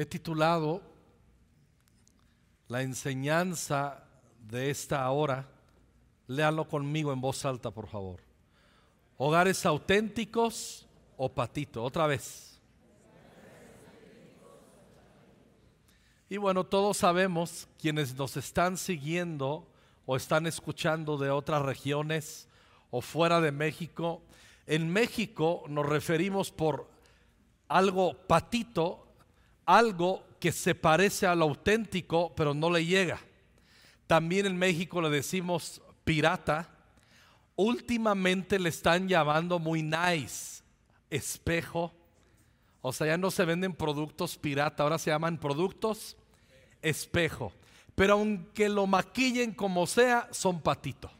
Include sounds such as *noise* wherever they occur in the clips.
He titulado la enseñanza de esta hora, léalo conmigo en voz alta, por favor. Hogares auténticos o patito, otra vez. Y bueno, todos sabemos, quienes nos están siguiendo o están escuchando de otras regiones o fuera de México, en México nos referimos por algo patito, algo que se parece al auténtico, pero no le llega. También en México le decimos pirata. Últimamente le están llamando muy nice, espejo. O sea, ya no se venden productos pirata, ahora se llaman productos espejo. Pero aunque lo maquillen como sea, son patito.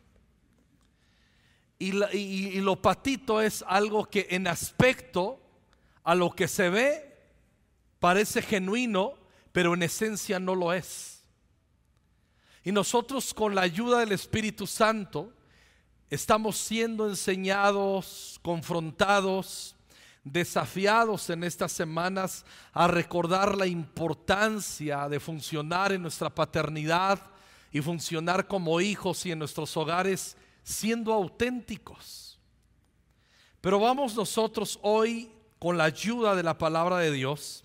Y, y, lo patito es algo que en aspecto a lo que se ve parece genuino, pero en esencia no lo es. Y nosotros con la ayuda del Espíritu Santo estamos siendo enseñados, confrontados, desafiados en estas semanas a recordar la importancia de funcionar en nuestra paternidad y funcionar como hijos y en nuestros hogares siendo auténticos. Pero vamos nosotros hoy, con la ayuda de la palabra de Dios,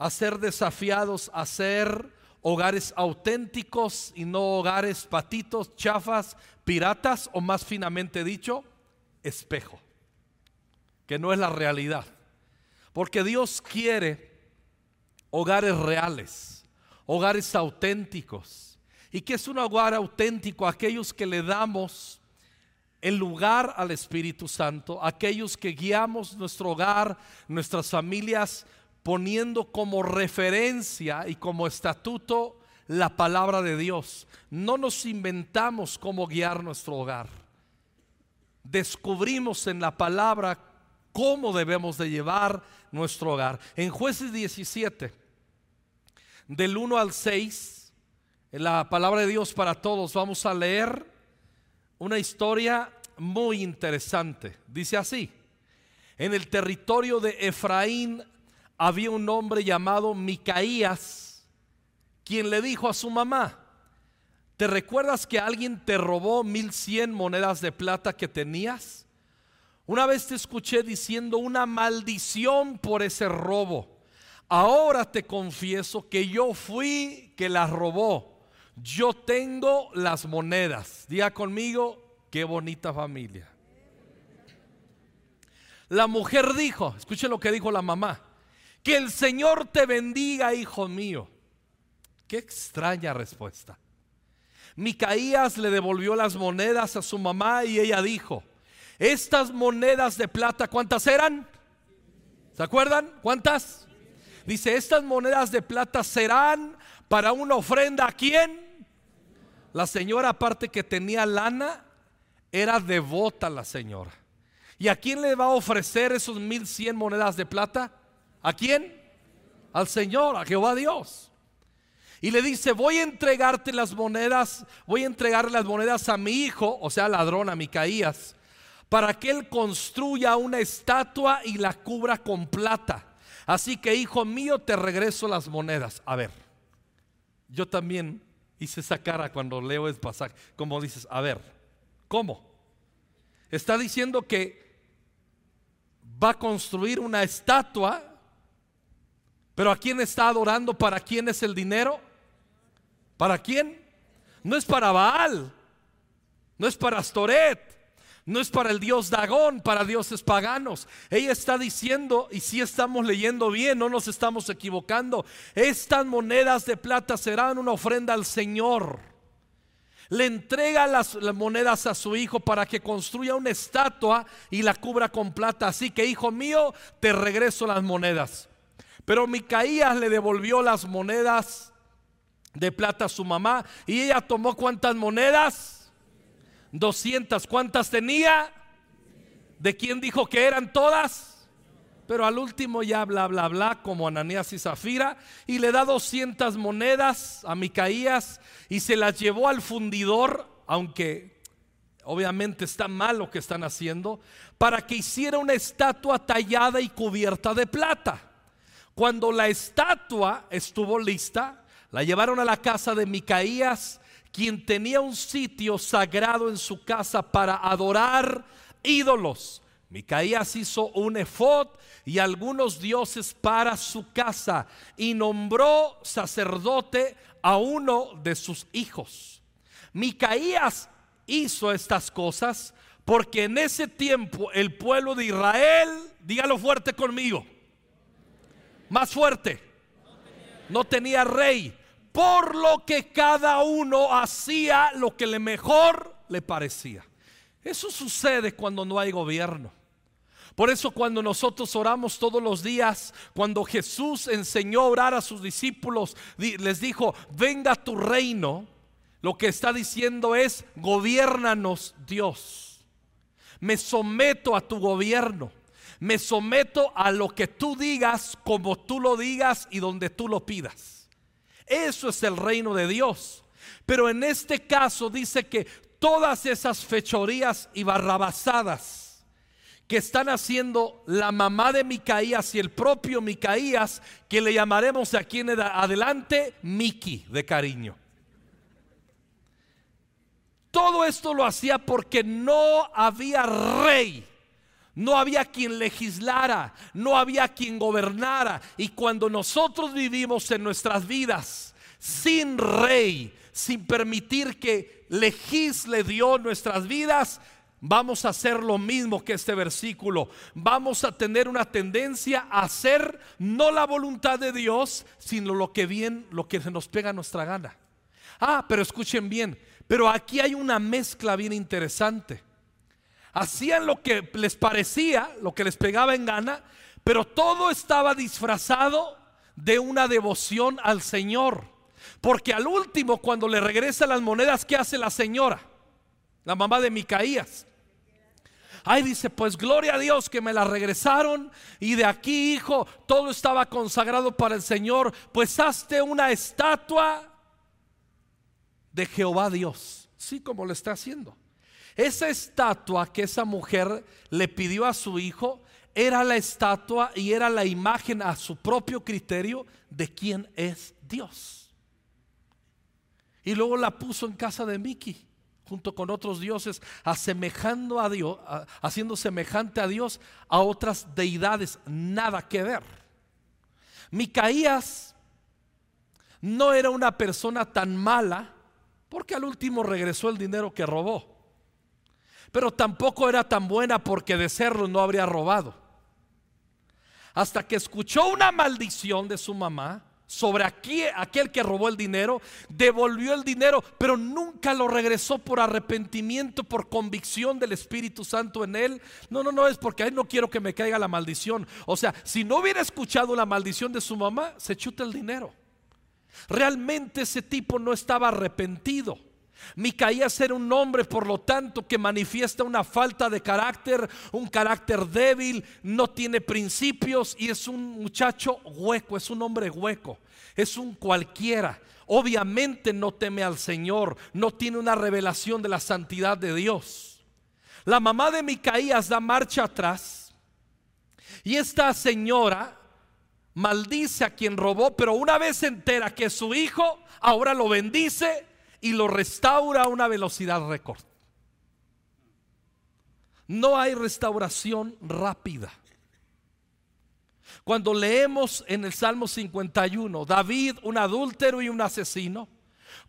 a ser desafiados a ser hogares auténticos y no hogares patitos, chafas, piratas o más finamente dicho, espejo que no es la realidad. Porque Dios quiere hogares reales, hogares auténticos. ¿Y que es un hogar auténtico? Aquellos que le damos el lugar al Espíritu Santo, aquellos que guiamos nuestro hogar, nuestras familias, poniendo como referencia y como estatuto la palabra de Dios. No nos inventamos cómo guiar nuestro hogar. Descubrimos en la palabra cómo debemos de llevar nuestro hogar. En jueces 17, del 1 al 6, en la palabra de Dios para todos, vamos a leer una historia muy interesante. Dice así, en el territorio de Efraín había un hombre llamado Micaías, quien le dijo a su mamá, ¿te recuerdas que alguien te robó mil cien monedas de plata que tenías? Una vez te escuché diciendo una maldición por ese robo. Ahora te confieso que yo fui que las robó. Yo tengo las monedas. Diga conmigo, qué bonita familia. La mujer dijo, escuche lo que dijo la mamá, que el Señor te bendiga, hijo mío. Qué extraña respuesta. Micaías le devolvió las monedas a su mamá y ella dijo, estas monedas de plata, ¿cuántas eran? ¿Se acuerdan? ¿Cuántas? Dice, estas monedas de plata serán para una ofrenda a quién? La señora, aparte que tenía lana, era devota la señora. ¿Y a quién le va a ofrecer esos mil cien monedas de plata? ¿A quién? Al Señor, a Jehová Dios. Y le dice, voy a entregarte las monedas, voy a entregar las monedas a mi hijo, o sea, ladrón, a Micaías, para que él construya una estatua y la cubra con plata. Así que, hijo mío, te regreso las monedas. A ver, yo también hice esa cara cuando leo el pasaje. Como dices, a ver, ¿cómo? Está diciendo que va a construir una estatua, pero ¿a quién está adorando? ¿Para quién es el dinero? ¿Para quién? No es para Baal, no es para Astoret, no es para el dios Dagón, para dioses paganos. Ella está diciendo, y si estamos leyendo bien, no nos estamos equivocando, estas monedas de plata serán una ofrenda al Señor. Le entrega las, las, monedas a su hijo para que construya una estatua y la cubra con plata. Así que, hijo mío, te regreso las monedas. Pero Micaías le devolvió las monedas de plata a su mamá y ella tomó cuántas monedas? 200. ¿Cuántas tenía? ¿De quién dijo que eran todas? Pero al último ya bla, bla, bla, como Ananías y Zafira, y le da 200 monedas a Micaías y se las llevó al fundidor, aunque obviamente está mal lo que están haciendo, para que hiciera una estatua tallada y cubierta de plata. Cuando la estatua estuvo lista, la llevaron a la casa de Micaías, quien tenía un sitio sagrado en su casa para adorar ídolos. Micaías hizo un efod y algunos dioses para su casa y nombró sacerdote a uno de sus hijos. Micaías hizo estas cosas porque en ese tiempo el pueblo de Israel, dígalo fuerte conmigo, más fuerte, no tenía rey, por lo que cada uno hacía lo que le mejor le parecía. Eso sucede cuando no hay gobierno. Por eso cuando nosotros oramos todos los días, cuando Jesús enseñó a orar a sus discípulos, les dijo, venga tu reino, lo que está diciendo es, gobiernanos Dios. Me someto a tu gobierno. Me someto a lo que tú digas, como tú lo digas y donde tú lo pidas. Eso es el reino de Dios. Pero en este caso dice que todas esas fechorías y barrabasadas que están haciendo la mamá de Micaías y el propio Micaías, que le llamaremos aquí en adelante Miki de cariño. Todo esto lo hacía porque no había rey. No había quien legislara, no había quien gobernara. Y cuando nosotros vivimos en nuestras vidas sin rey, sin permitir que legisle Dios nuestras vidas, vamos a hacer lo mismo que este versículo. Vamos a tener una tendencia a hacer no la voluntad de Dios, sino lo que bien, lo que se nos pega a nuestra gana. Ah, pero escuchen bien, pero aquí hay una mezcla bien interesante. Hacían lo que les parecía, lo que les pegaba en gana, pero todo estaba disfrazado de una devoción al Señor. Porque al último, cuando le regresa las monedas, ¿qué hace la señora? La mamá de Micaías. Ay, dice, pues gloria a Dios que me la regresaron y de aquí, hijo, todo estaba consagrado para el Señor. Pues hazte una estatua de Jehová Dios. Sí, como le está haciendo. Esa estatua que esa mujer le pidió a su hijo era la estatua y era la imagen a su propio criterio de quién es Dios. Y luego la puso en casa de Miki, junto con otros dioses, asemejando a Dios, haciendo semejante a Dios a otras deidades, nada que ver. Micaías no era una persona tan mala, porque al último regresó el dinero que robó. Pero tampoco era tan buena porque de serlo no habría robado. Hasta que escuchó una maldición de su mamá sobre aquel que robó el dinero, devolvió el dinero, pero nunca lo regresó por arrepentimiento, por convicción del Espíritu Santo en él. No, no, no, es porque ahí no quiero que me caiga la maldición. O sea, si no hubiera escuchado la maldición de su mamá, se chuta el dinero. Realmente ese tipo no estaba arrepentido. Micaías era un hombre, por lo tanto, que manifiesta una falta de carácter, un carácter débil, no tiene principios y es un muchacho hueco, es un hombre hueco, es un cualquiera. Obviamente no teme al Señor, no tiene una revelación de la santidad de Dios. La mamá de Micaías da marcha atrás y esta señora maldice a quien robó, pero una vez entera que su hijo ahora lo bendice y lo restaura a una velocidad récord. No hay restauración rápida. Cuando leemos en el Salmo 51, David, un adúltero y un asesino,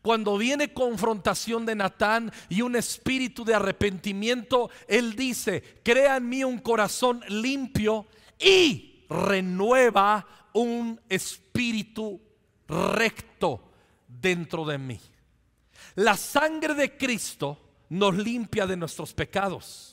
cuando viene confrontación de Natán y un espíritu de arrepentimiento, él dice, crea en mí un corazón limpio y renueva un espíritu recto dentro de mí. La sangre de Cristo nos limpia de nuestros pecados.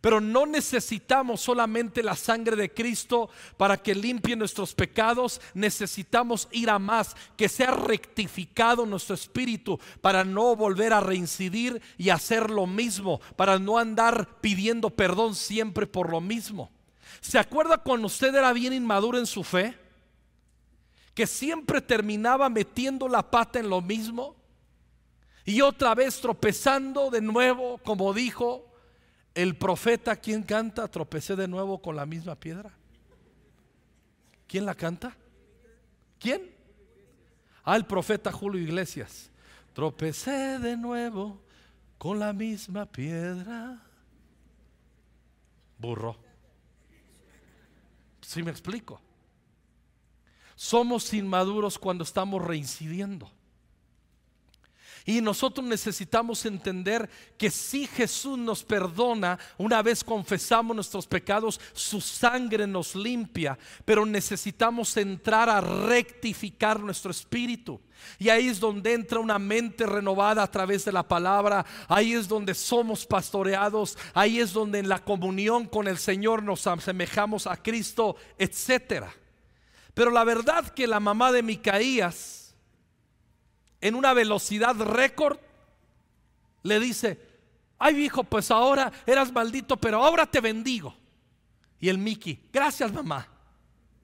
Pero no necesitamos solamente la sangre de Cristo para que limpie nuestros pecados. Necesitamos ir a más, que sea rectificado nuestro espíritu para no volver a reincidir y hacer lo mismo, para no andar pidiendo perdón siempre por lo mismo. ¿Se acuerda cuando usted era bien inmaduro en su fe? Que siempre terminaba metiendo la pata en lo mismo y otra vez tropezando de nuevo, como dijo el profeta quien canta, tropecé de nuevo con la misma piedra. ¿Quién la canta? ¿Quién? Ah, el profeta Julio Iglesias. Tropecé de nuevo con la misma piedra. Burro. Si me explico? Somos inmaduros cuando estamos reincidiendo. Y nosotros necesitamos entender que si Jesús nos perdona, una vez confesamos nuestros pecados, su sangre nos limpia, pero necesitamos entrar a rectificar nuestro espíritu. Y ahí es donde entra una mente renovada a través de la palabra. Ahí es donde somos pastoreados. Ahí es donde en la comunión con el Señor nos asemejamos a Cristo, etcétera. Pero la verdad que la mamá de Micaías en una velocidad récord, le dice, ay hijo, pues ahora eras maldito, pero ahora te bendigo. Y el Mickey, gracias mamá,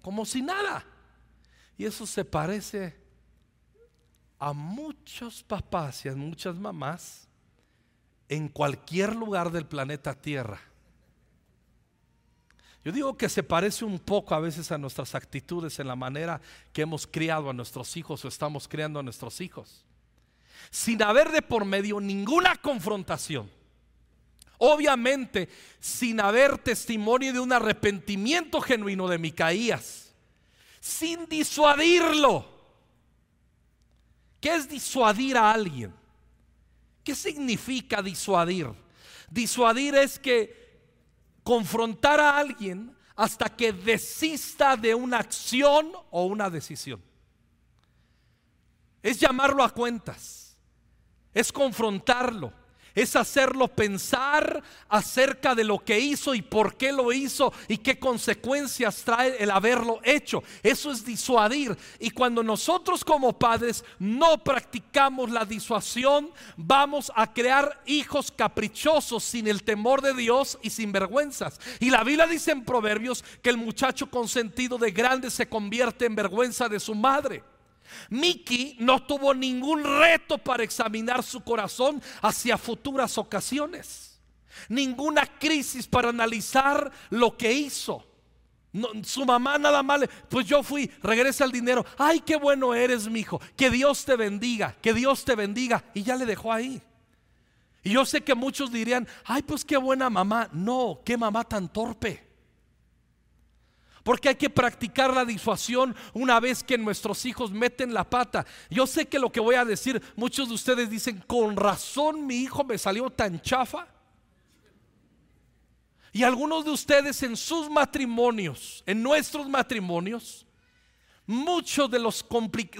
como si nada. Y eso se parece a muchos papás y a muchas mamás en cualquier lugar del planeta Tierra yo digo que se parece un poco a veces a nuestras actitudes en la manera que hemos criado a nuestros hijos o estamos criando a nuestros hijos. Sin haber de por medio ninguna confrontación. Obviamente, sin haber testimonio de un arrepentimiento genuino de Micaías. Sin disuadirlo. ¿Qué es disuadir a alguien? ¿Qué significa disuadir? Disuadir es que confrontar a alguien hasta que desista de una acción o una decisión. Es llamarlo a cuentas, es confrontarlo es hacerlo pensar acerca de lo que hizo y por qué lo hizo y qué consecuencias trae el haberlo hecho. Eso es disuadir. Y cuando nosotros como padres no practicamos la disuasión, vamos a crear hijos caprichosos sin el temor de Dios y sin vergüenzas. Y la Biblia dice en Proverbios que el muchacho consentido de grande se convierte en vergüenza de su madre. Miki no tuvo ningún reto para examinar su corazón hacia futuras ocasiones. Ninguna crisis para analizar lo que hizo. su mamá nada más, pues yo fui, regresa el dinero. Ay, qué bueno eres, mi hijo. Que Dios te bendiga, que Dios te bendiga. Y ya le dejó ahí. Y yo sé que muchos dirían, ay, pues qué buena mamá. No, qué mamá tan torpe. Porque hay que practicar la disuasión una vez que nuestros hijos meten la pata. Yo sé que lo que voy a decir, muchos de ustedes dicen, con razón mi hijo me salió tan chafa. Y algunos de ustedes en sus matrimonios, en nuestros matrimonios, de los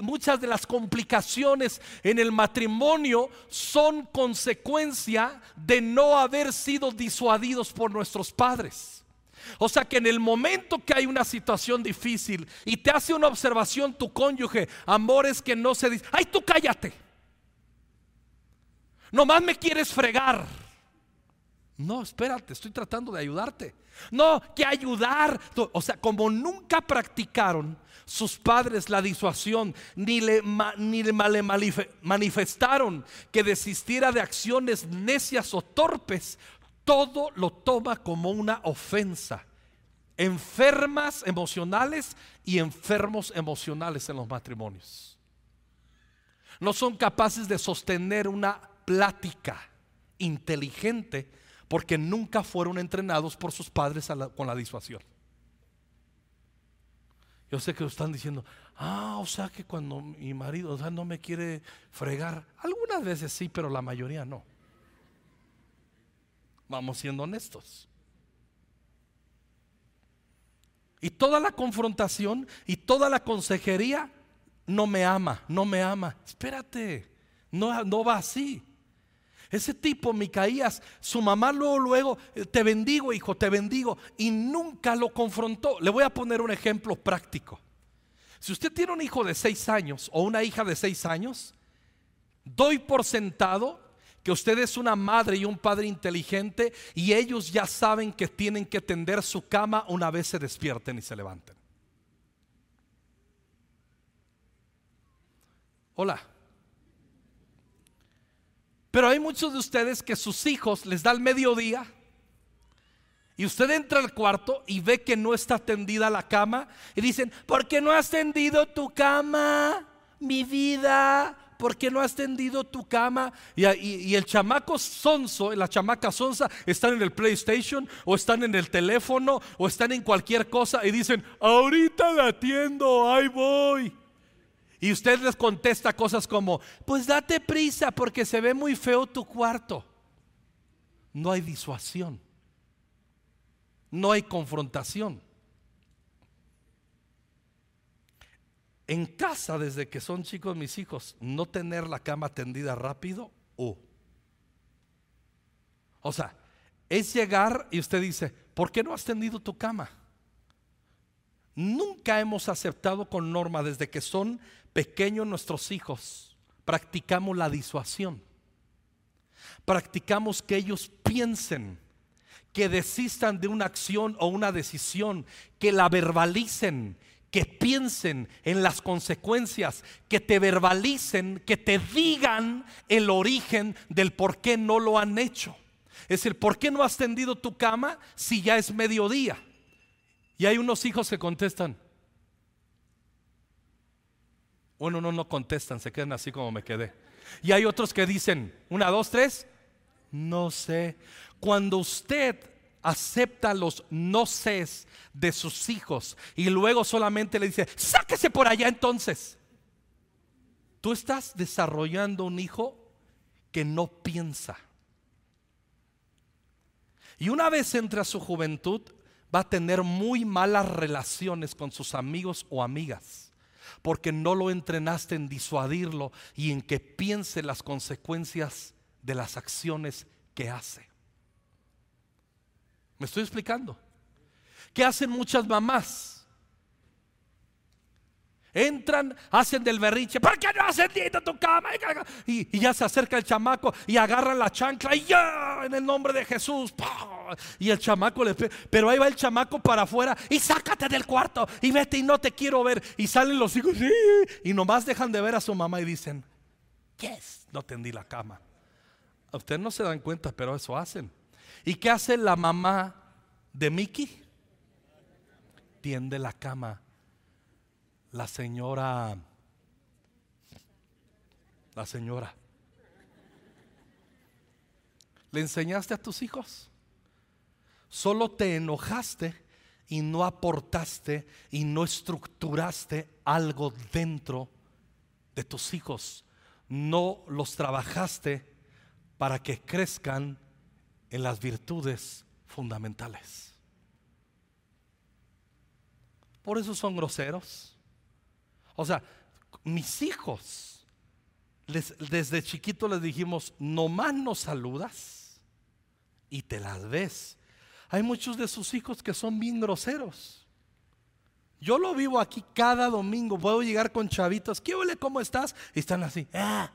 muchas de las complicaciones en el matrimonio son consecuencia de no haber sido disuadidos por nuestros padres. O sea que en el momento que hay una situación difícil y te hace una observación tu cónyuge, amores que no se dice, ay tú cállate. Nomás me quieres fregar. No, espérate, estoy tratando de ayudarte. No, que ayudar. O sea, como nunca practicaron sus padres la disuasión, ni le, ni le manifestaron que desistiera de acciones necias o torpes, todo lo toma como una ofensa. Enfermas emocionales y enfermos emocionales en los matrimonios. No son capaces de sostener una plática inteligente porque nunca fueron entrenados por sus padres con la disuasión. Yo sé que están diciendo, ah, o sea que cuando mi marido no me quiere fregar, algunas veces sí, pero la mayoría no. Vamos siendo honestos. Y toda la confrontación y toda la consejería no me ama, no me ama. Espérate, no, no va así. Ese tipo, Micaías, su mamá luego, luego, eh, te bendigo, hijo, te bendigo. Y nunca lo confrontó. Le voy a poner un ejemplo práctico. Si usted tiene un hijo de seis años o una hija de seis años, doy por sentado que usted es una madre y un padre inteligente y ellos ya saben que tienen que tender su cama una vez se despierten y se levanten. Hola. Pero hay muchos de ustedes que sus hijos les da el mediodía Y usted entra al cuarto y ve que no está tendida la cama y dicen, ¿por qué no has tendido tu cama, mi vida? ¿Por qué no has tendido tu cama? Y, el chamaco sonso, la chamaca sonsa, están en el PlayStation o están en el teléfono o están en cualquier cosa y dicen, ahorita la atiendo, ahí voy. Y usted les contesta cosas como, pues date prisa porque se ve muy feo tu cuarto. No hay disuasión. No hay confrontación. En casa, desde que son chicos mis hijos, no tener la cama tendida rápido, o sea, es llegar y usted dice, ¿por qué no has tendido tu cama? Nunca hemos aceptado con norma desde que son pequeños nuestros hijos, practicamos la disuasión. Practicamos que ellos piensen, que desistan de una acción o una decisión, que la verbalicen, que piensen en las consecuencias, que te verbalicen, que te digan el origen del por qué no lo han hecho. Es decir, ¿por qué no has tendido tu cama si ya es mediodía? Y hay unos hijos que contestan. Bueno, no, no contestan, se quedan así como me quedé. Y hay otros que dicen, una, dos, tres, no sé. Cuando usted acepta los no sé de sus hijos y luego solamente le dice, sáquese por allá entonces. Tú estás desarrollando un hijo que no piensa. Y una vez entre a su juventud, va a tener muy malas relaciones con sus amigos o amigas, porque no lo entrenaste en disuadirlo y en que piense las consecuencias de las acciones que hace. ¿Me estoy explicando? ¿Qué hacen muchas mamás? Entran, hacen del berrinche, ¿por qué no has encendido tu cama? Y, ya se acerca el chamaco y agarran la chancla y ya, en el nombre de Jesús. Y el chamaco le pero ahí va el chamaco para afuera y sácate del cuarto y vete y no te quiero ver. Y salen los hijos y nomás dejan de ver a su mamá y dicen, yes, no tendí la cama. Ustedes no se dan cuenta, pero eso hacen. ¿Y qué hace la mamá de Mickey? Tiende la cama la señora, la señora, ¿le enseñaste a tus hijos? Solo te enojaste y no aportaste y no estructuraste algo dentro de tus hijos. No los trabajaste para que crezcan en las virtudes fundamentales. Por eso son groseros o sea, mis hijos, desde chiquito les dijimos, nomás nos saludas y te las ves. Hay muchos de sus hijos que son bien groseros. Yo lo vivo aquí cada domingo. Puedo llegar con chavitos. ¿Qué huele? ¿Cómo estás? Y están así. Ah".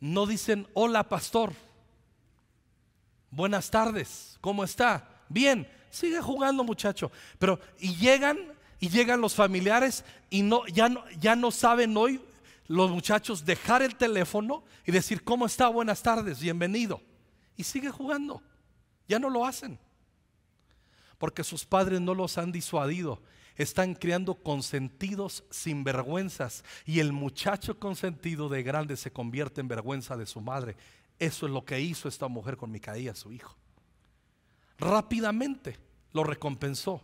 No dicen hola, pastor. Buenas tardes. ¿Cómo está? Bien. Sigue jugando, muchacho. Pero, y llegan y llegan los familiares y no, ya, no, ya no saben hoy los muchachos dejar el teléfono y decir, ¿cómo está? Buenas tardes, bienvenido. Y sigue jugando. Ya no lo hacen. Porque sus padres no los han disuadido. Están criando consentidos sin vergüenzas. Y el muchacho consentido de grande se convierte en vergüenza de su madre. Eso es lo que hizo esta mujer con Micaía, su hijo. Rápidamente lo recompensó.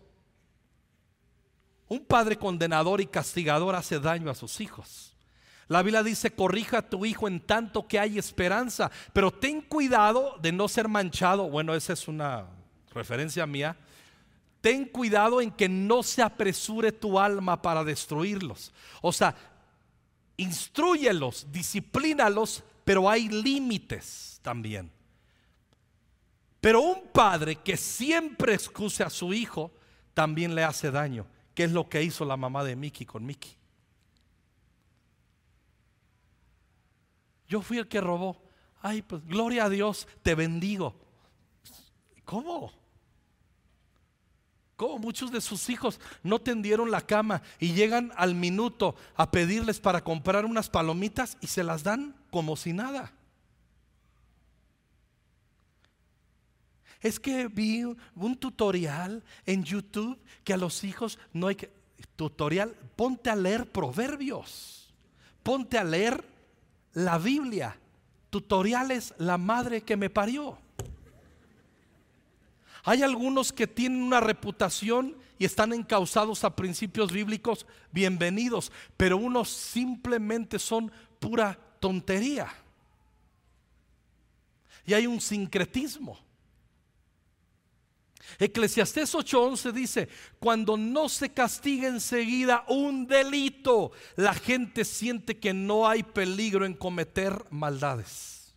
Un padre condenador y castigador hace daño a sus hijos. La Biblia dice, corrija a tu hijo en tanto que hay esperanza, pero ten cuidado de no ser manchado. Bueno, esa es una referencia mía. Ten cuidado en que no se apresure tu alma para destruirlos. O sea, instruyelos, disciplínalos, pero hay límites también. Pero un padre que siempre excuse a su hijo también le hace daño. ¿Qué es lo que hizo la mamá de Mickey con Mickey? Yo fui el que robó. Ay, pues gloria a Dios, te bendigo. ¿Cómo? ¿Cómo muchos de sus hijos no tendieron la cama y llegan al minuto a pedirles para comprar unas palomitas y se las dan como si nada? Es que vi un tutorial en YouTube que a los hijos no hay que... Tutorial, ponte a leer proverbios, ponte a leer la Biblia. Tutoriales, la madre que me parió. Hay algunos que tienen una reputación y están encausados a principios bíblicos, bienvenidos, pero unos simplemente son pura tontería. Y hay un sincretismo. Eclesiastés 8:11 dice, cuando no se castiga enseguida un delito, la gente siente que no hay peligro en cometer maldades.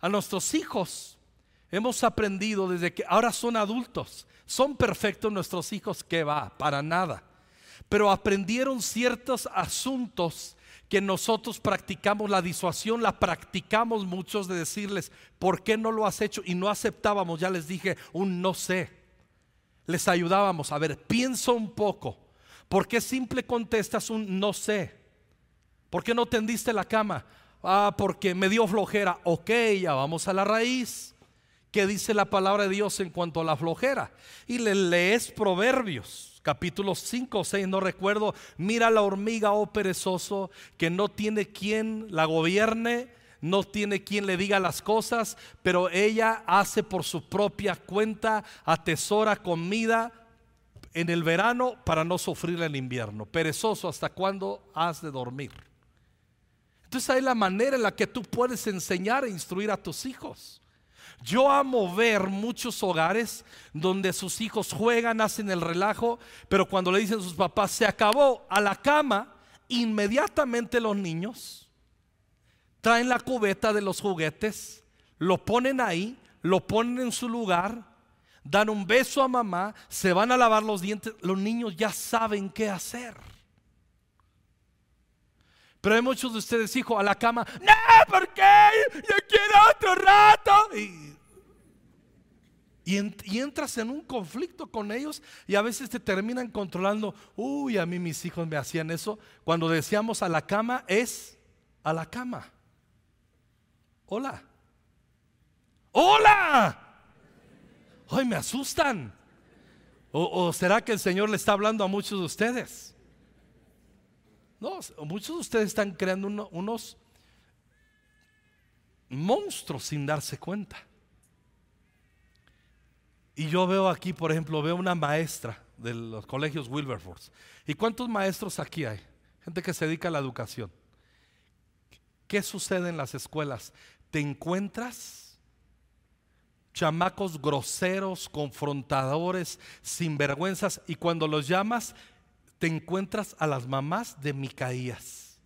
A nuestros hijos hemos aprendido desde que ahora son adultos, son perfectos nuestros hijos, que va, para nada. Pero aprendieron ciertos asuntos que nosotros practicamos la disuasión, la practicamos muchos de decirles, ¿por qué no lo has hecho? Y no aceptábamos, ya les dije, un no sé. Les ayudábamos, a ver, piensa un poco. ¿Por qué simple contestas un no sé? ¿Por qué no tendiste la cama? Ah, porque me dio flojera. Ok, ya vamos a la raíz. ¿Qué dice la palabra de Dios en cuanto a la flojera? Y le lees proverbios capítulo 5 o 6, no recuerdo, mira la hormiga, oh perezoso, que no tiene quien la gobierne, no tiene quien le diga las cosas, pero ella hace por su propia cuenta, atesora comida en el verano para no sufrir el invierno. Perezoso, ¿hasta cuándo has de dormir? Entonces hay la manera en la que tú puedes enseñar e instruir a tus hijos. Yo amo ver muchos hogares donde sus hijos juegan, hacen el relajo, pero cuando le dicen a sus papás, se acabó a la cama, inmediatamente los niños traen la cubeta de los juguetes, lo ponen ahí, lo ponen en su lugar, dan un beso a mamá, se van a lavar los dientes, los niños ya saben qué hacer. Pero hay muchos de ustedes, hijos, a la cama, no, ¿por qué? Yo quiero otro rato. Y, entras en un conflicto con ellos y a veces te terminan controlando. Uy, a mí mis hijos me hacían eso. Cuando decíamos a la cama es a la cama. Hola. Hola. Hoy me asustan. O, será que el Señor le está hablando a muchos de ustedes? No, muchos de ustedes están creando unos monstruos sin darse cuenta. Y yo veo aquí, por ejemplo, veo una maestra de los colegios Wilberforce. ¿Y cuántos maestros aquí hay? Gente que se dedica a la educación. ¿Qué sucede en las escuelas? Te encuentras chamacos groseros, confrontadores, sinvergüenzas, y cuando los llamas, te encuentras a las mamás de Micaías.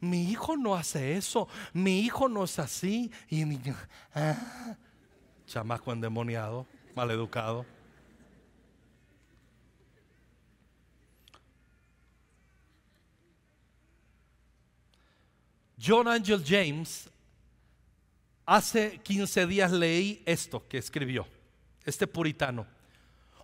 Mi hijo no hace eso, mi hijo no es así. Y ah, chamaco endemoniado maleducado. John Angel James, hace 15 días leí esto que escribió, este puritano.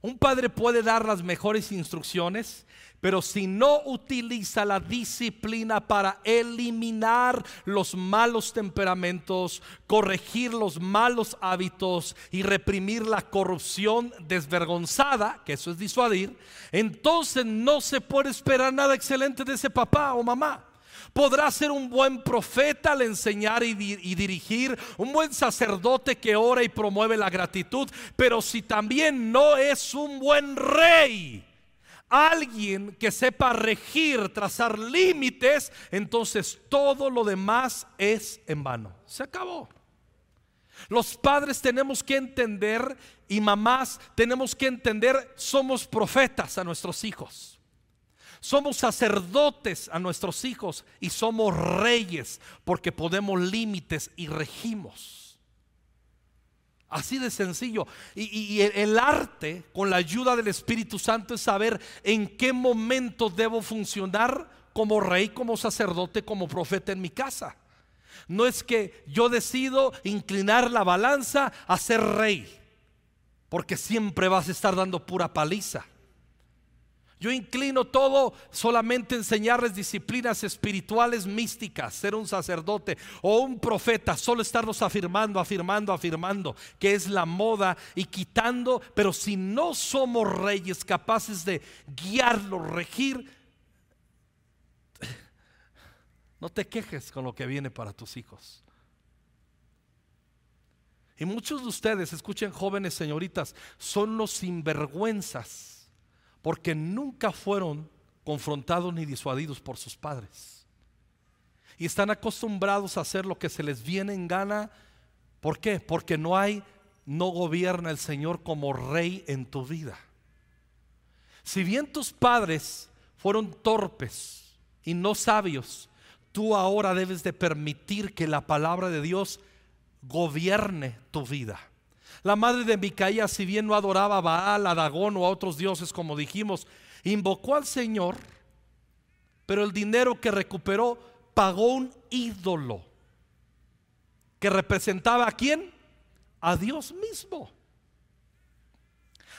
Un padre puede dar las mejores instrucciones, pero si no utiliza la disciplina para eliminar los malos temperamentos, corregir los malos hábitos y reprimir la corrupción desvergonzada, que eso es disuadir, entonces no se puede esperar nada excelente de ese papá o mamá. Podrá ser un buen profeta al enseñar y, dirigir, un buen sacerdote que ora y promueve la gratitud, pero si también no es un buen rey, alguien que sepa regir, trazar límites, entonces todo lo demás es en vano. Se acabó. Los padres tenemos que entender y mamás tenemos que entender, somos profetas a nuestros hijos. Somos sacerdotes a nuestros hijos y somos reyes porque podemos límites y regimos. Así de sencillo. Y, el arte, con la ayuda del Espíritu Santo, es saber en qué momento debo funcionar como rey, como sacerdote, como profeta en mi casa. No es que yo decido inclinar la balanza a ser rey, porque siempre vas a estar dando pura paliza. Yo inclino todo solamente enseñarles disciplinas espirituales místicas, ser un sacerdote o un profeta, solo estarnos afirmando, afirmando, afirmando que es la moda y quitando, pero si no somos reyes capaces de guiarlo, regir, *laughs* no te quejes con lo que viene para tus hijos. Y muchos de ustedes, escuchen jóvenes señoritas, son los sinvergüenzas porque nunca fueron confrontados ni disuadidos por sus padres. Y están acostumbrados a hacer lo que se les viene en gana. ¿Por qué? Porque no hay, no gobierna el Señor como rey en tu vida. Si bien tus padres fueron torpes y no sabios, tú ahora debes de permitir que la palabra de Dios gobierne tu vida. La madre de Micaías, si bien no adoraba a Baal, a Dagón o a otros dioses, como dijimos, invocó al Señor, pero el dinero que recuperó pagó un ídolo que representaba a quién? A Dios mismo.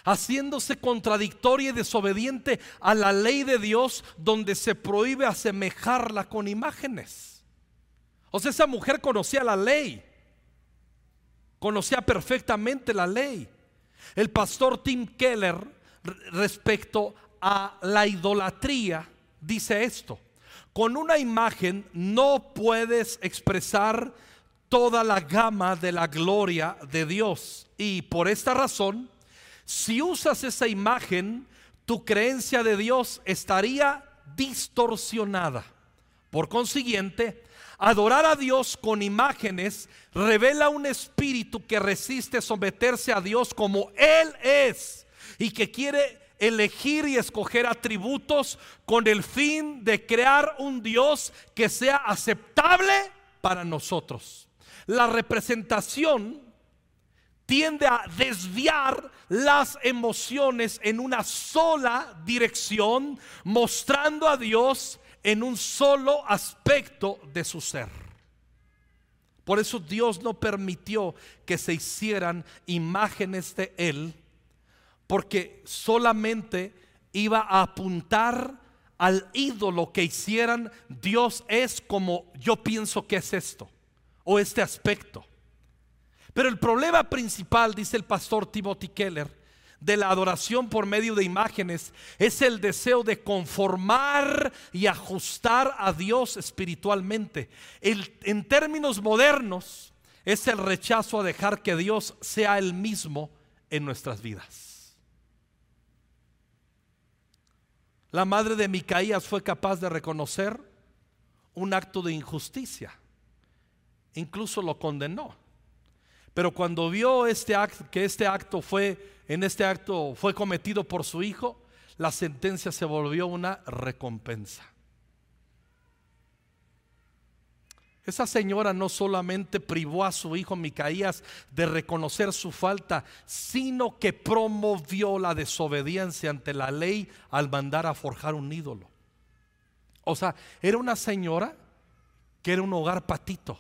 Haciéndose contradictoria y desobediente a la ley de Dios donde se prohíbe asemejarla con imágenes. O sea, esa mujer conocía la ley conocía perfectamente la ley. El pastor Tim Keller respecto a la idolatría dice esto. Con una imagen no puedes expresar toda la gama de la gloria de Dios. Y por esta razón, si usas esa imagen, tu creencia de Dios estaría distorsionada. Por consiguiente, Adorar a Dios con imágenes revela un espíritu que resiste someterse a Dios como Él es y que quiere elegir y escoger atributos con el fin de crear un Dios que sea aceptable para nosotros. La representación tiende a desviar las emociones en una sola dirección, mostrando a Dios en un solo aspecto de su ser. Por eso Dios no permitió que se hicieran imágenes de Él, porque solamente iba a apuntar al ídolo que hicieran. Dios es como yo pienso que es esto, o este aspecto. Pero el problema principal, dice el pastor Timothy Keller, de la adoración por medio de imágenes es el deseo de conformar y ajustar a Dios espiritualmente. en términos modernos, es el rechazo a dejar que Dios sea el mismo en nuestras vidas. La madre de Micaías fue capaz de reconocer un acto de injusticia. Incluso lo condenó. Pero cuando vio este acto, que este acto fue, en este acto fue cometido por su hijo, la sentencia se volvió una recompensa. Esa señora no solamente privó a su hijo Micaías de reconocer su falta, sino que promovió la desobediencia ante la ley al mandar a forjar un ídolo. O sea, era una señora que era un hogar patito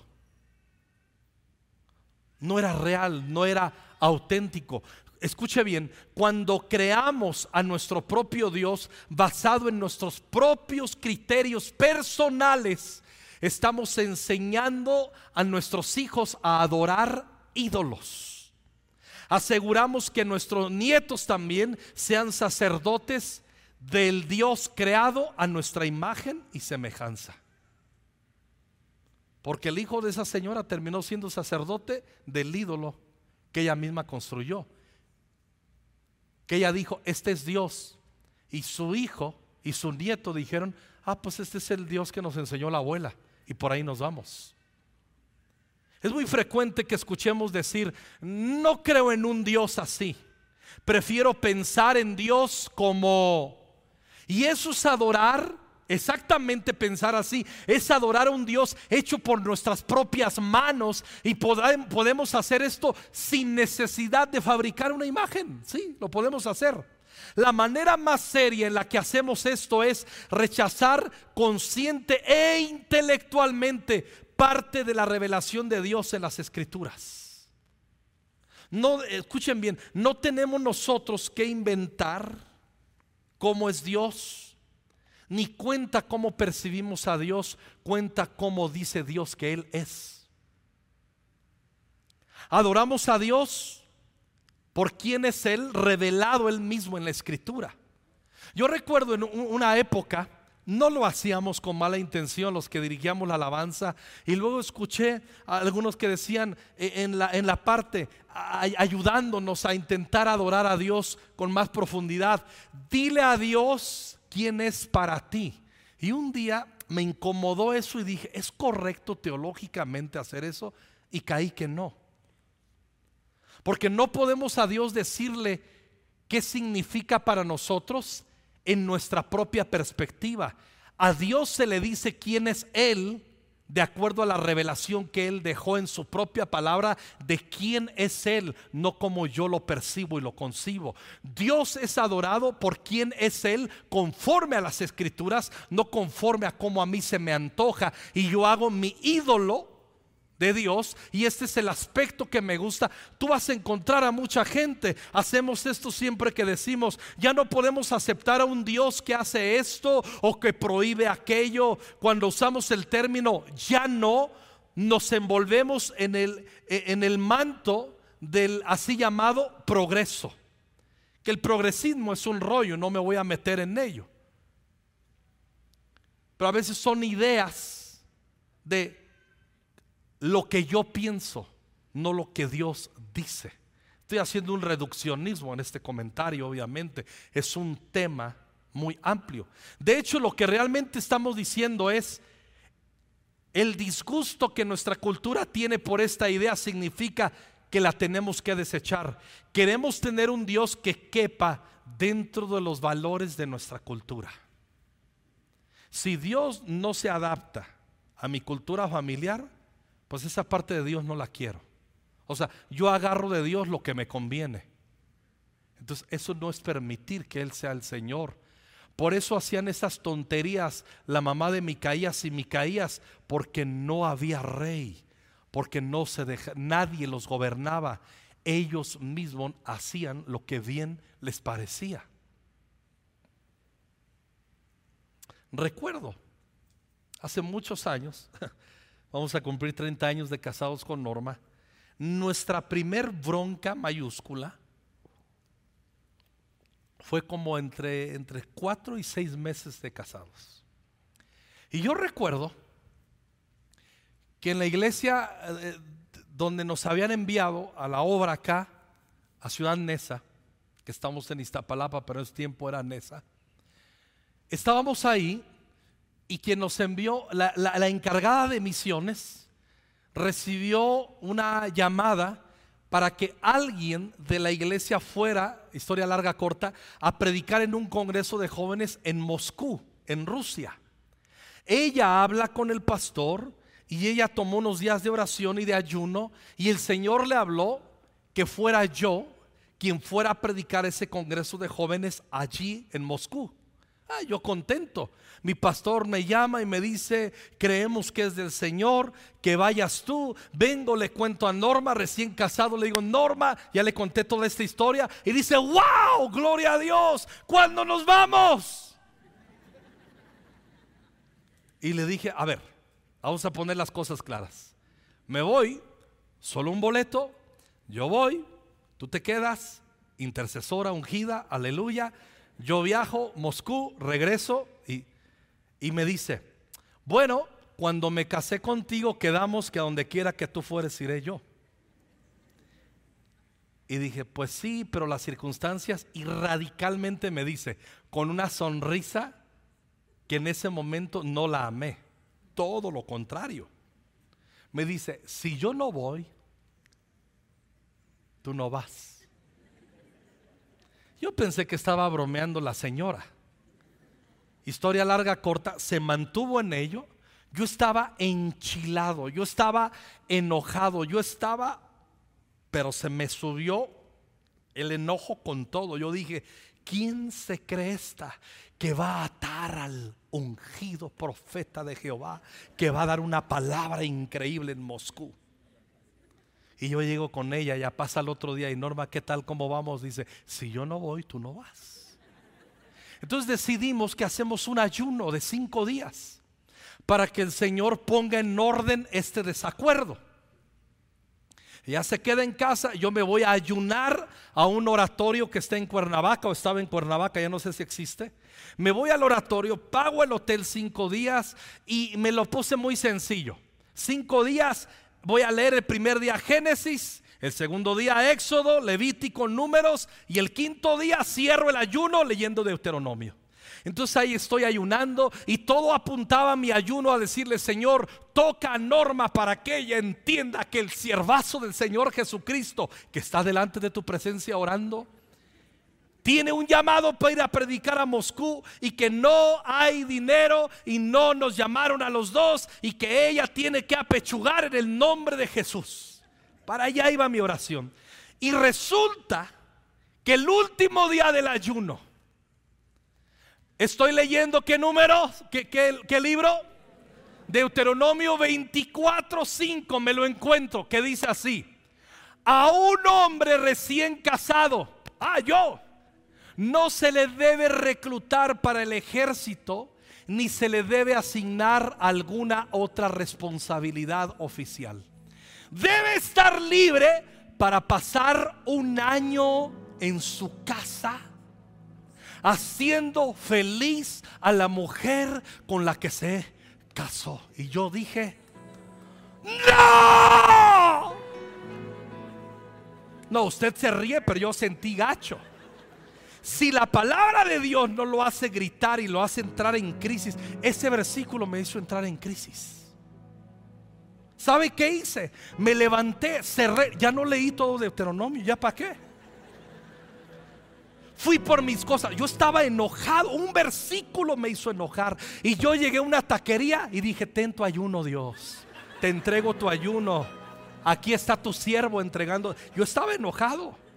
no era real, no era auténtico. Escuche bien, cuando creamos a nuestro propio Dios basado en nuestros propios criterios personales, estamos enseñando a nuestros hijos a adorar ídolos. Aseguramos que nuestros nietos también sean sacerdotes del Dios creado a nuestra imagen y semejanza. Porque el hijo de esa señora terminó siendo sacerdote del ídolo que ella misma construyó. Que ella dijo, este es Dios. Y su hijo y su nieto dijeron, ah, pues este es el Dios que nos enseñó la abuela. Y por ahí nos vamos. Es muy frecuente que escuchemos decir, no creo en un Dios así. Prefiero pensar en Dios como... Y eso es adorar Exactamente pensar así es adorar a un Dios hecho por nuestras propias manos y podemos hacer esto sin necesidad de fabricar una imagen. Sí, lo podemos hacer. La manera más seria en la que hacemos esto es rechazar consciente e intelectualmente parte de la revelación de Dios en las escrituras. No, escuchen bien, no tenemos nosotros que inventar cómo es Dios, ni cuenta cómo percibimos a Dios, cuenta cómo dice Dios que Él es. Adoramos a Dios por quién es Él, revelado Él mismo en la Escritura. Yo recuerdo en una época, no lo hacíamos con mala intención los que dirigíamos la alabanza. Y luego escuché a algunos que decían eh, en la, en la parte, ayudándonos a intentar adorar a Dios con más profundidad. Dile a Dios quién es para ti. Y un día me incomodó eso y dije, ¿es correcto teológicamente hacer eso? Y caí que no. Porque no podemos a Dios decirle qué significa para nosotros en nuestra propia perspectiva. A Dios se le dice quién es Él de acuerdo a la revelación que Él dejó en su propia palabra de quién es Él, no como yo lo percibo y lo concibo. Dios es adorado por quién es Él conforme a las escrituras, no conforme a cómo a mí se me antoja y yo hago mi ídolo de Dios y este es el aspecto que me gusta. Tú vas a encontrar a mucha gente. Hacemos esto siempre que decimos, ya no podemos aceptar a un Dios que hace esto o que prohíbe aquello. Cuando usamos el término ya no, nos envolvemos en el, en el manto del así llamado progreso. Que el progresismo es un rollo, no me voy a meter en ello. Pero a veces son ideas de lo que yo pienso, no lo que Dios dice. Estoy haciendo un reduccionismo en este comentario, obviamente. Es un tema muy amplio. De hecho, lo que realmente estamos diciendo es, el disgusto que nuestra cultura tiene por esta idea significa que la tenemos que desechar. Queremos tener un Dios que quepa dentro de los valores de nuestra cultura. Si Dios no se adapta a mi cultura familiar, pues esa parte de Dios no la quiero. O sea, yo agarro de Dios lo que me conviene. Entonces, eso no es permitir que Él sea el Señor. Por eso hacían esas tonterías la mamá de Micaías y Micaías, porque no había rey, porque no se deja, nadie los gobernaba. Ellos mismos hacían lo que bien les parecía. Recuerdo, hace muchos años, *laughs* Vamos a cumplir 30 años de casados con Norma. Nuestra primer bronca mayúscula fue como entre, entre cuatro y seis meses de casados. Y yo recuerdo que en la iglesia eh, donde nos habían enviado a la obra acá, a Ciudad Neza, que estamos en Iztapalapa, pero ese tiempo era Neza, estábamos ahí y quien nos envió, la, encargada de misiones, recibió una llamada para que alguien de la iglesia fuera, historia larga corta, a predicar en un congreso de jóvenes en Moscú, en Rusia. Ella habla con el pastor y ella tomó unos días de oración y de ayuno y el Señor le habló que fuera yo quien fuera a predicar ese congreso de jóvenes allí en Moscú. Ah, yo contento. Mi pastor me llama y me dice, creemos que es del Señor, que vayas tú. Vengo, le cuento a Norma, recién casado, le digo, Norma, ya le conté toda esta historia. Y dice, wow, gloria a Dios, ¿cuándo nos vamos? Y le dije, a ver, vamos a poner las cosas claras. Me voy, solo un boleto, yo voy, tú te quedas, intercesora ungida, aleluya yo viajo, Moscú, regreso y, y me dice, bueno, cuando me casé contigo quedamos que a donde quiera que tú fueres iré yo. Y dije, pues sí, pero las circunstancias y radicalmente me dice, con una sonrisa que en ese momento no la amé, todo lo contrario. Me dice, si yo no voy, tú no vas. Pensé que estaba bromeando la señora. Historia larga, corta, se mantuvo en ello. Yo estaba enchilado, yo estaba enojado, yo estaba, pero se me subió el enojo con todo. Yo dije, ¿quién se cree esta que va a atar al ungido profeta de Jehová, que va a dar una palabra increíble en Moscú? Y yo llego con ella, ya pasa el otro día y Norma, ¿qué tal? ¿Cómo vamos? Dice, si yo no voy, tú no vas. Entonces decidimos que hacemos un ayuno de cinco días para que el Señor ponga en orden este desacuerdo. Ella se queda en casa, yo me voy a ayunar a un oratorio que está en Cuernavaca o estaba en Cuernavaca, ya no sé si existe. Me voy al oratorio, pago el hotel cinco días y me lo puse muy sencillo. Cinco días voy a leer el primer día Génesis, el segundo día Éxodo, Levítico, Números y el quinto día cierro el ayuno leyendo Deuteronomio. Entonces ahí estoy ayunando y todo apuntaba mi ayuno a decirle, Señor, toca norma para que ella entienda que el siervazo del Señor Jesucristo, que está delante de tu presencia orando, tiene un llamado para ir a predicar a Moscú y que no hay dinero y no nos llamaron a los dos y que ella tiene que apechugar en el nombre de Jesús. Para allá iba mi oración. Y resulta que el último día del ayuno, estoy leyendo qué número, qué, qué, libro, Deuteronomio 24:5 me lo encuentro, que dice así: A un hombre recién casado, ah, yo, no se le debe reclutar para el ejército, ni se le debe asignar alguna otra responsabilidad oficial debe estar libre para pasar un año en su casa haciendo feliz a la mujer con la que se casó. Y yo dije, no. No, usted se ríe, pero yo sentí gacho. Si la palabra de Dios no lo hace gritar y lo hace entrar en crisis, ese versículo me hizo entrar en crisis. ¿Sabe qué hice? Me levanté, cerré, ya no leí todo Deuteronomio, ¿ya para qué? Fui por mis cosas, yo estaba enojado, un versículo me hizo enojar y yo llegué a una taquería y dije, ten tu ayuno Dios, te entrego tu ayuno, aquí está tu siervo entregando, yo estaba enojado.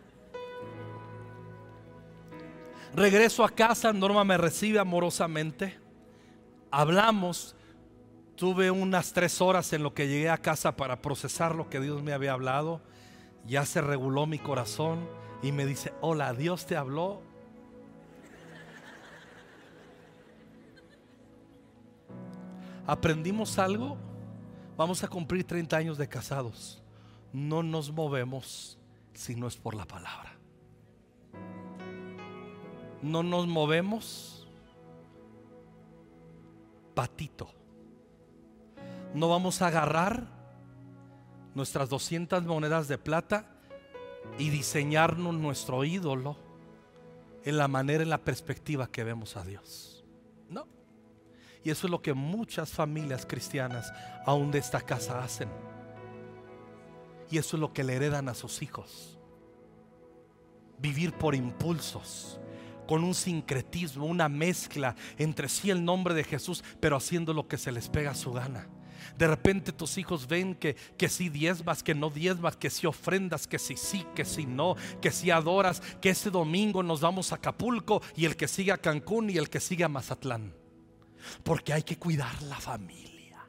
Regreso a casa, Norma me recibe amorosamente, hablamos Tuve unas tres horas en lo que llegué a casa para procesar lo que Dios me había hablado. Ya se reguló mi corazón y me dice, hola, Dios te habló. ¿Aprendimos algo? Vamos a cumplir 30 años de casados. No nos movemos si no es por la palabra. No nos movemos patito no vamos a agarrar nuestras 200 monedas de plata y diseñarnos nuestro ídolo en la manera, en la perspectiva que vemos a Dios. No. Y eso es lo que muchas familias cristianas aún de esta casa hacen. Y eso es lo que le heredan a sus hijos. Vivir por impulsos con un sincretismo, una mezcla entre sí el nombre de Jesús, pero haciendo lo que se les pega a su gana. De repente tus hijos ven que, que si diezmas, que no diezmas, que si ofrendas, que si sí, que si no, que si adoras, que ese domingo nos vamos a Acapulco y el que sigue a Cancún y el que sigue a Mazatlán. Porque hay que cuidar la familia.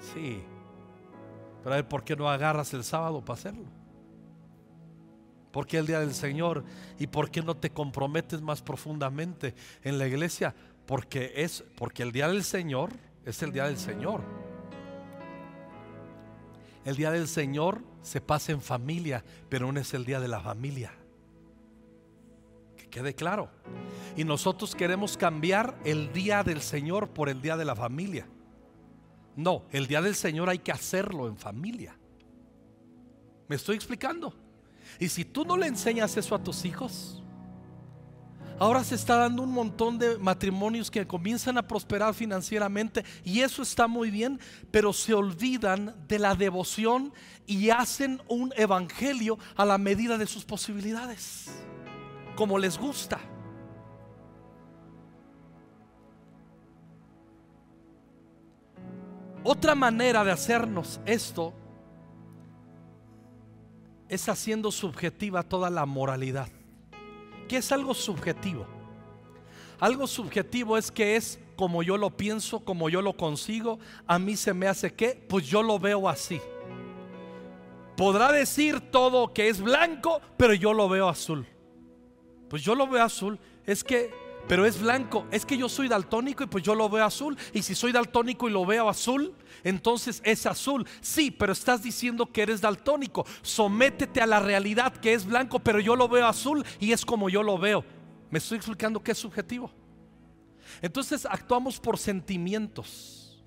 Sí. Pero a ver, ¿por qué no agarras el sábado para hacerlo? ¿Por qué el día del Señor? ¿Y por qué no te comprometes más profundamente en la iglesia? Porque es porque el día del Señor es el día del Señor. El día del Señor se pasa en familia, pero no es el día de la familia. Que quede claro. Y nosotros queremos cambiar el día del Señor por el día de la familia. No, el día del Señor hay que hacerlo en familia. ¿Me estoy explicando? Y si tú no le enseñas eso a tus hijos, Ahora se está dando un montón de matrimonios que comienzan a prosperar financieramente y eso está muy bien, pero se olvidan de la devoción y hacen un evangelio a la medida de sus posibilidades, como les gusta. Otra manera de hacernos esto es haciendo subjetiva toda la moralidad. ¿Qué es algo subjetivo? Algo subjetivo es que es como yo lo pienso, como yo lo consigo. A mí se me hace que, pues yo lo veo así. Podrá decir todo que es blanco, pero yo lo veo azul. Pues yo lo veo azul. es que, pero es blanco, es que yo soy daltónico y pues yo lo veo azul. Y si soy daltónico y lo veo azul, entonces es azul. Sí, pero estás diciendo que eres daltónico. Sométete a la realidad que es blanco, pero yo lo veo azul y es como yo lo veo. Me estoy explicando que es subjetivo. Entonces actuamos por sentimientos.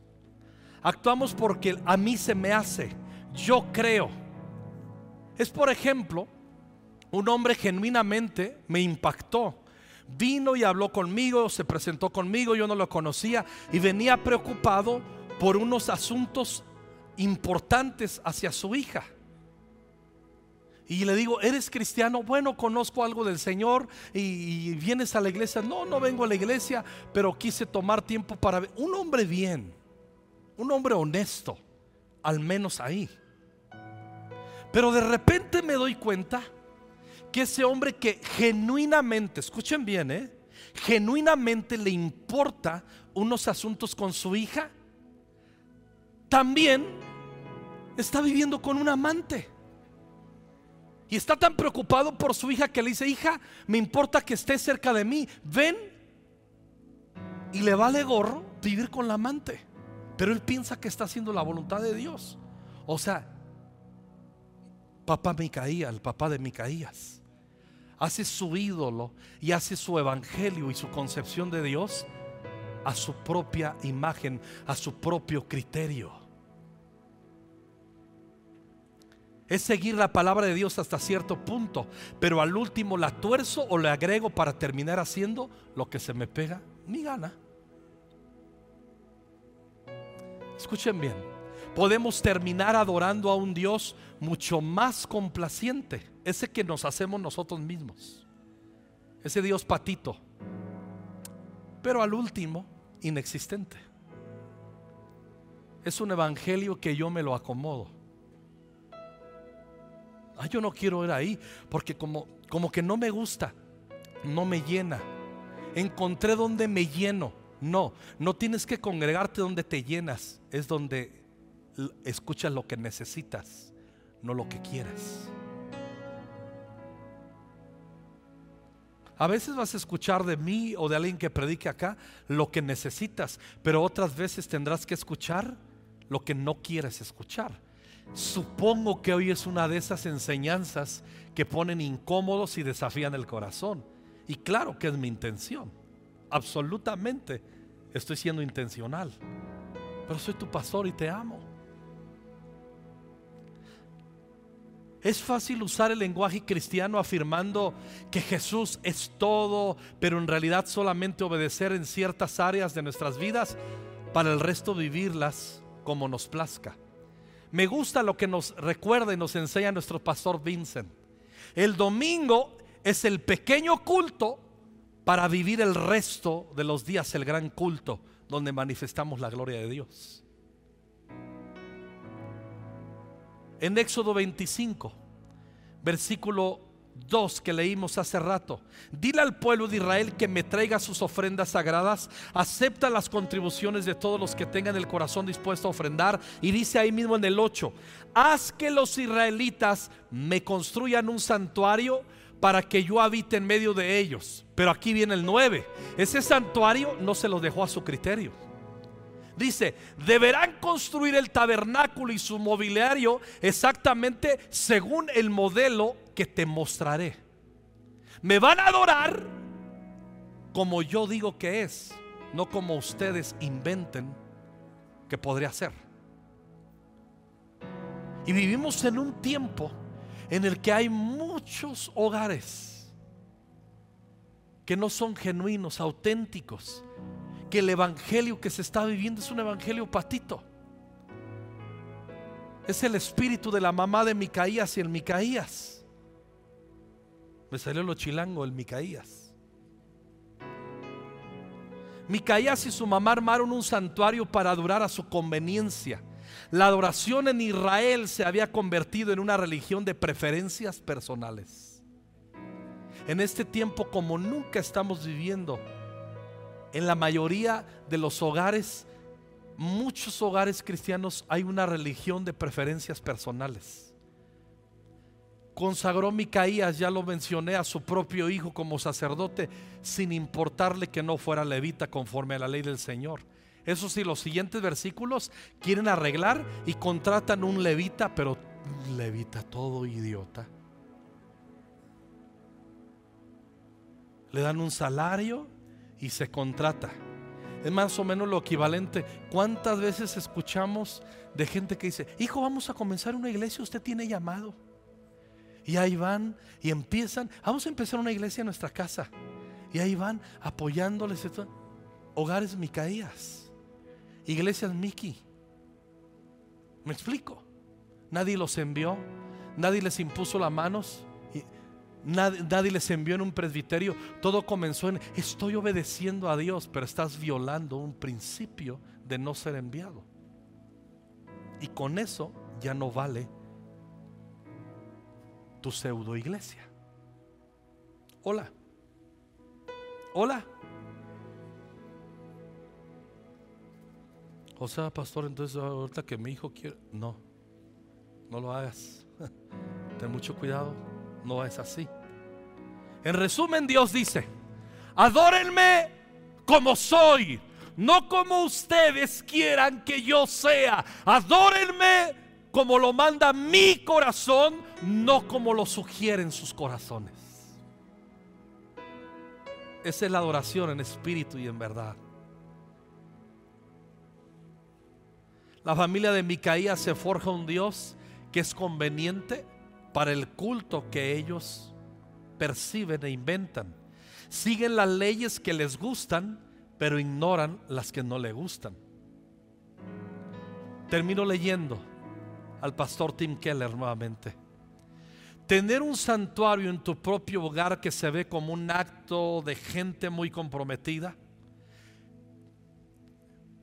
Actuamos porque a mí se me hace. Yo creo. Es por ejemplo, un hombre genuinamente me impactó. Vino y habló conmigo, se presentó conmigo, yo no lo conocía y venía preocupado por unos asuntos importantes hacia su hija. Y le digo, ¿eres cristiano? Bueno, conozco algo del Señor y, vienes a la iglesia. No, no vengo a la iglesia, pero quise tomar tiempo para ver. Un hombre bien, un hombre honesto, al menos ahí. Pero de repente me doy cuenta que ese hombre que genuinamente, escuchen bien, ¿eh? genuinamente le importa unos asuntos con su hija, también está viviendo con un amante. Y está tan preocupado por su hija que le dice, hija, me importa que estés cerca de mí, ven. Y le vale gorro vivir con la amante. Pero él piensa que está haciendo la voluntad de Dios. O sea, papá Micaías, el papá de Micaías, hace su ídolo y hace su evangelio y su concepción de Dios a su propia imagen, a su propio criterio. es seguir la palabra de Dios hasta cierto punto, pero al último la tuerzo o le agrego para terminar haciendo lo que se me pega mi gana. Escuchen bien, podemos terminar adorando a un Dios mucho más complaciente, ese que nos hacemos nosotros mismos, ese Dios patito, pero al último inexistente. Es un evangelio que yo me lo acomodo Ah, yo no quiero ir ahí porque como, como que no me gusta, no me llena. Encontré donde me lleno. No, no tienes que congregarte donde te llenas, es donde escuchas lo que necesitas, no lo que quieras. A veces vas a escuchar de mí o de alguien que predique acá lo que necesitas, pero otras veces tendrás que escuchar lo que no quieres escuchar. Supongo que hoy es una de esas enseñanzas que ponen incómodos y desafían el corazón. Y claro que es mi intención. Absolutamente estoy siendo intencional. Pero soy tu pastor y te amo. Es fácil usar el lenguaje cristiano afirmando que Jesús es todo, pero en realidad solamente obedecer en ciertas áreas de nuestras vidas para el resto vivirlas como nos plazca. Me gusta lo que nos recuerda y nos enseña nuestro pastor Vincent. El domingo es el pequeño culto para vivir el resto de los días, el gran culto, donde manifestamos la gloria de Dios. En Éxodo 25, versículo 2 que leímos hace rato. Dile al pueblo de Israel que me traiga sus ofrendas sagradas, acepta las contribuciones de todos los que tengan el corazón dispuesto a ofrendar y dice ahí mismo en el 8, haz que los israelitas me construyan un santuario para que yo habite en medio de ellos. Pero aquí viene el 9, ese santuario no se lo dejó a su criterio. Dice, deberán construir el tabernáculo y su mobiliario exactamente según el modelo que te mostraré. Me van a adorar como yo digo que es, no como ustedes inventen que podría ser. Y vivimos en un tiempo en el que hay muchos hogares que no son genuinos, auténticos, que el evangelio que se está viviendo es un evangelio patito. Es el espíritu de la mamá de Micaías y el Micaías. Me salió lo chilango el Micaías. Micaías y su mamá armaron un santuario para adorar a su conveniencia. La adoración en Israel se había convertido en una religión de preferencias personales. En este tiempo como nunca estamos viviendo, en la mayoría de los hogares, muchos hogares cristianos hay una religión de preferencias personales consagró Micaías, ya lo mencioné, a su propio hijo como sacerdote, sin importarle que no fuera levita conforme a la ley del Señor. Eso sí, los siguientes versículos quieren arreglar y contratan un levita, pero levita todo idiota. Le dan un salario y se contrata. Es más o menos lo equivalente. ¿Cuántas veces escuchamos de gente que dice, hijo, vamos a comenzar una iglesia, usted tiene llamado? Y ahí van y empiezan, vamos a empezar una iglesia en nuestra casa. Y ahí van apoyándoles. Hogares Micaías, iglesias Miki. ¿Me explico? Nadie los envió, nadie les impuso las manos. Nadie, les envió en un presbiterio. Todo comenzó en, estoy obedeciendo a Dios, pero estás violando un principio de no ser enviado. Y con eso ya no vale tu pseudo iglesia. Hola. Hola. O sea, pastor, entonces ahorita que mi hijo quiere... No, no lo hagas. *laughs* Ten mucho cuidado no es así. En resumen, Dios dice, adórenme como soy, no como ustedes quieran que yo sea. Adórenme como lo manda mi corazón, no como lo sugieren sus corazones. Esa es la adoración en espíritu y en verdad. La familia de Micaías se forja un Dios que es conveniente para el culto que ellos perciben e inventan. Siguen las leyes que les gustan, pero ignoran las que no le gustan. Termino leyendo al pastor Tim Keller nuevamente. Tener un santuario en tu propio hogar que se ve como un acto de gente muy comprometida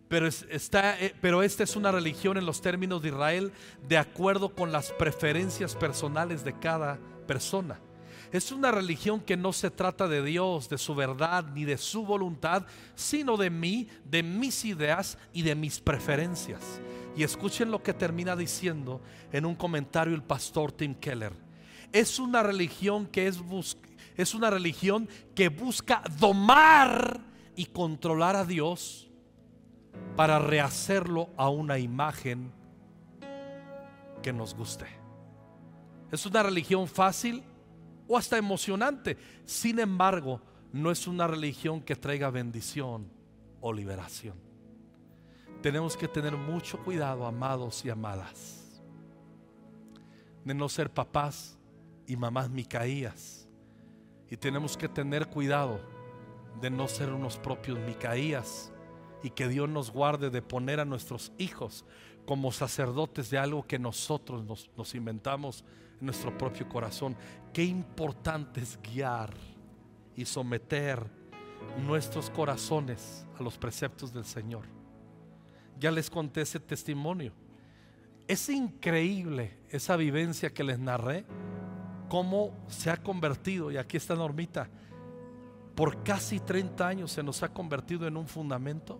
pero, está, eh, pero esta es una religión en los términos de Israel de acuerdo con las preferencias personales de cada persona. Es una religión que no se trata de Dios, de su verdad, ni de su voluntad, sino de mí, de mis ideas y de mis preferencias. Y escuchen lo que termina diciendo en un comentario el pastor Tim Keller. Es una religión que es, es una religión que busca domar y controlar a Dios para rehacerlo a una imagen que nos guste. Es una religión fácil o hasta emocionante. Sin embargo, no es una religión que traiga bendición o liberación. Tenemos que tener mucho cuidado, amados y amadas, de no ser papás y mamás Micaías. Y tenemos que tener cuidado de no ser unos propios Micaías y que Dios nos guarde de poner a nuestros hijos como sacerdotes de algo que nosotros nos, inventamos en nuestro propio corazón. Qué importante es guiar y someter nuestros corazones a los preceptos del Señor. Ya les conté ese testimonio. Es increíble esa vivencia que les narré, cómo se ha convertido, y aquí está Normita, por casi 30 años se nos ha convertido en un fundamento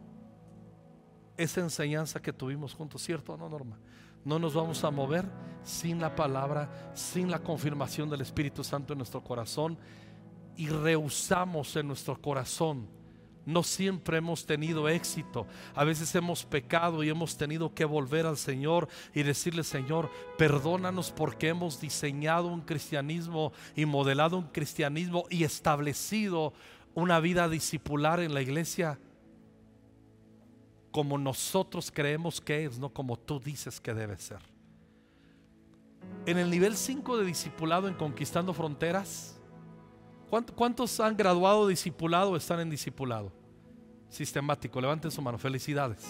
esa enseñanza que tuvimos juntos, ¿cierto o no, Norma? No nos vamos a mover sin la palabra, sin la confirmación del Espíritu Santo en nuestro corazón y rehusamos en nuestro corazón. No siempre hemos tenido éxito. A veces hemos pecado y hemos tenido que volver al Señor y decirle, Señor, perdónanos porque hemos diseñado un cristianismo y modelado un cristianismo y establecido una vida discipular en la iglesia como nosotros creemos que es, no como tú dices que debe ser. En el nivel 5 de discipulado en Conquistando Fronteras, ¿cuántos han graduado discipulado o están en discipulado? Sistemático, levanten su mano, felicidades.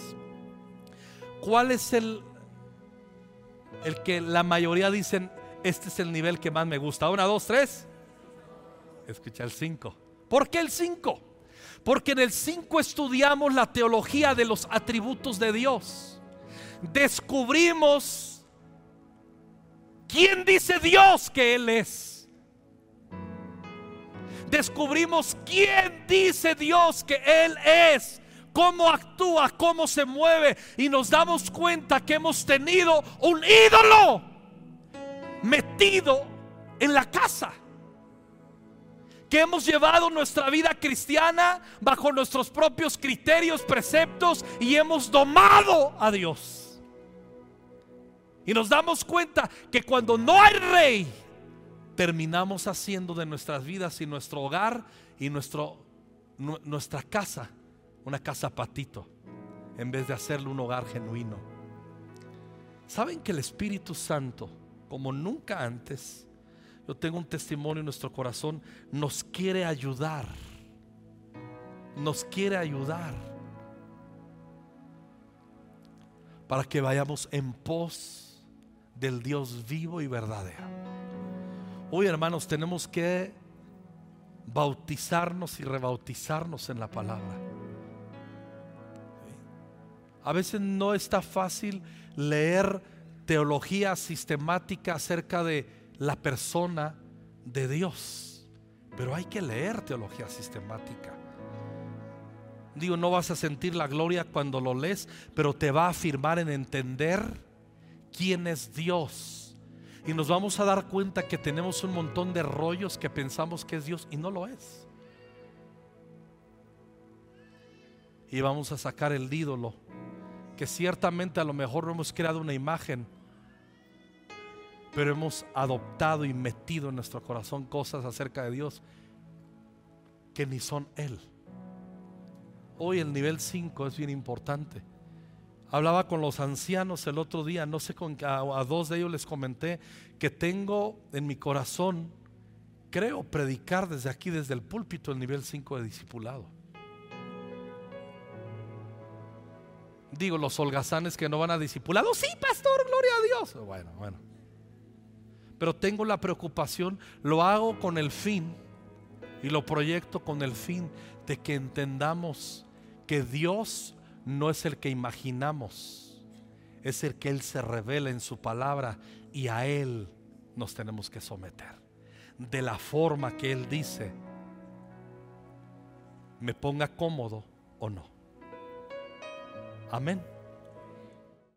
¿Cuál es el, el que la mayoría dicen, este es el nivel que más me gusta? Una, dos, tres. Escucha el 5. ¿Por qué el 5? Porque en el 5 estudiamos la teología de los atributos de Dios. Descubrimos quién dice Dios que Él es. Descubrimos quién dice Dios que Él es cómo actúa, cómo se mueve y nos damos cuenta que hemos tenido un ídolo metido en la casa. Que hemos llevado nuestra vida cristiana bajo nuestros propios criterios, preceptos y hemos domado a Dios. Y nos damos cuenta que cuando no hay rey, terminamos haciendo de nuestras vidas y nuestro hogar y nuestro, nuestra casa una casa patito en vez de hacerlo un hogar genuino. ¿Saben que el Espíritu Santo, como nunca antes, yo tengo un testimonio en nuestro corazón, nos quiere ayudar? Nos quiere ayudar para que vayamos en pos del Dios vivo y verdadero. Hoy, hermanos, tenemos que bautizarnos y rebautizarnos en la palabra. A veces no está fácil leer teología sistemática acerca de la persona de Dios, pero hay que leer teología sistemática. Digo, no vas a sentir la gloria cuando lo lees, pero te va a afirmar en entender quién es Dios. Y nos vamos a dar cuenta que tenemos un montón de rollos que pensamos que es Dios y no lo es. Y vamos a sacar el ídolo que ciertamente a lo mejor no hemos creado una imagen, pero hemos adoptado y metido en nuestro corazón cosas acerca de Dios que ni son Él. Hoy el nivel 5 es bien importante. Hablaba con los ancianos el otro día, no sé con a, a dos de ellos les comenté que tengo en mi corazón, creo, predicar desde aquí, desde el púlpito, el nivel 5 de discipulado. Digo, los holgazanes que no van a discipulado. Sí, pastor, gloria a Dios. Bueno, bueno. Pero tengo la preocupación, lo hago con el fin y lo proyecto con el fin de que entendamos que Dios no es el que imaginamos, es el que Él se revela en su palabra y a Él nos tenemos que someter. De la forma que Él dice, me ponga cómodo o no. Amén.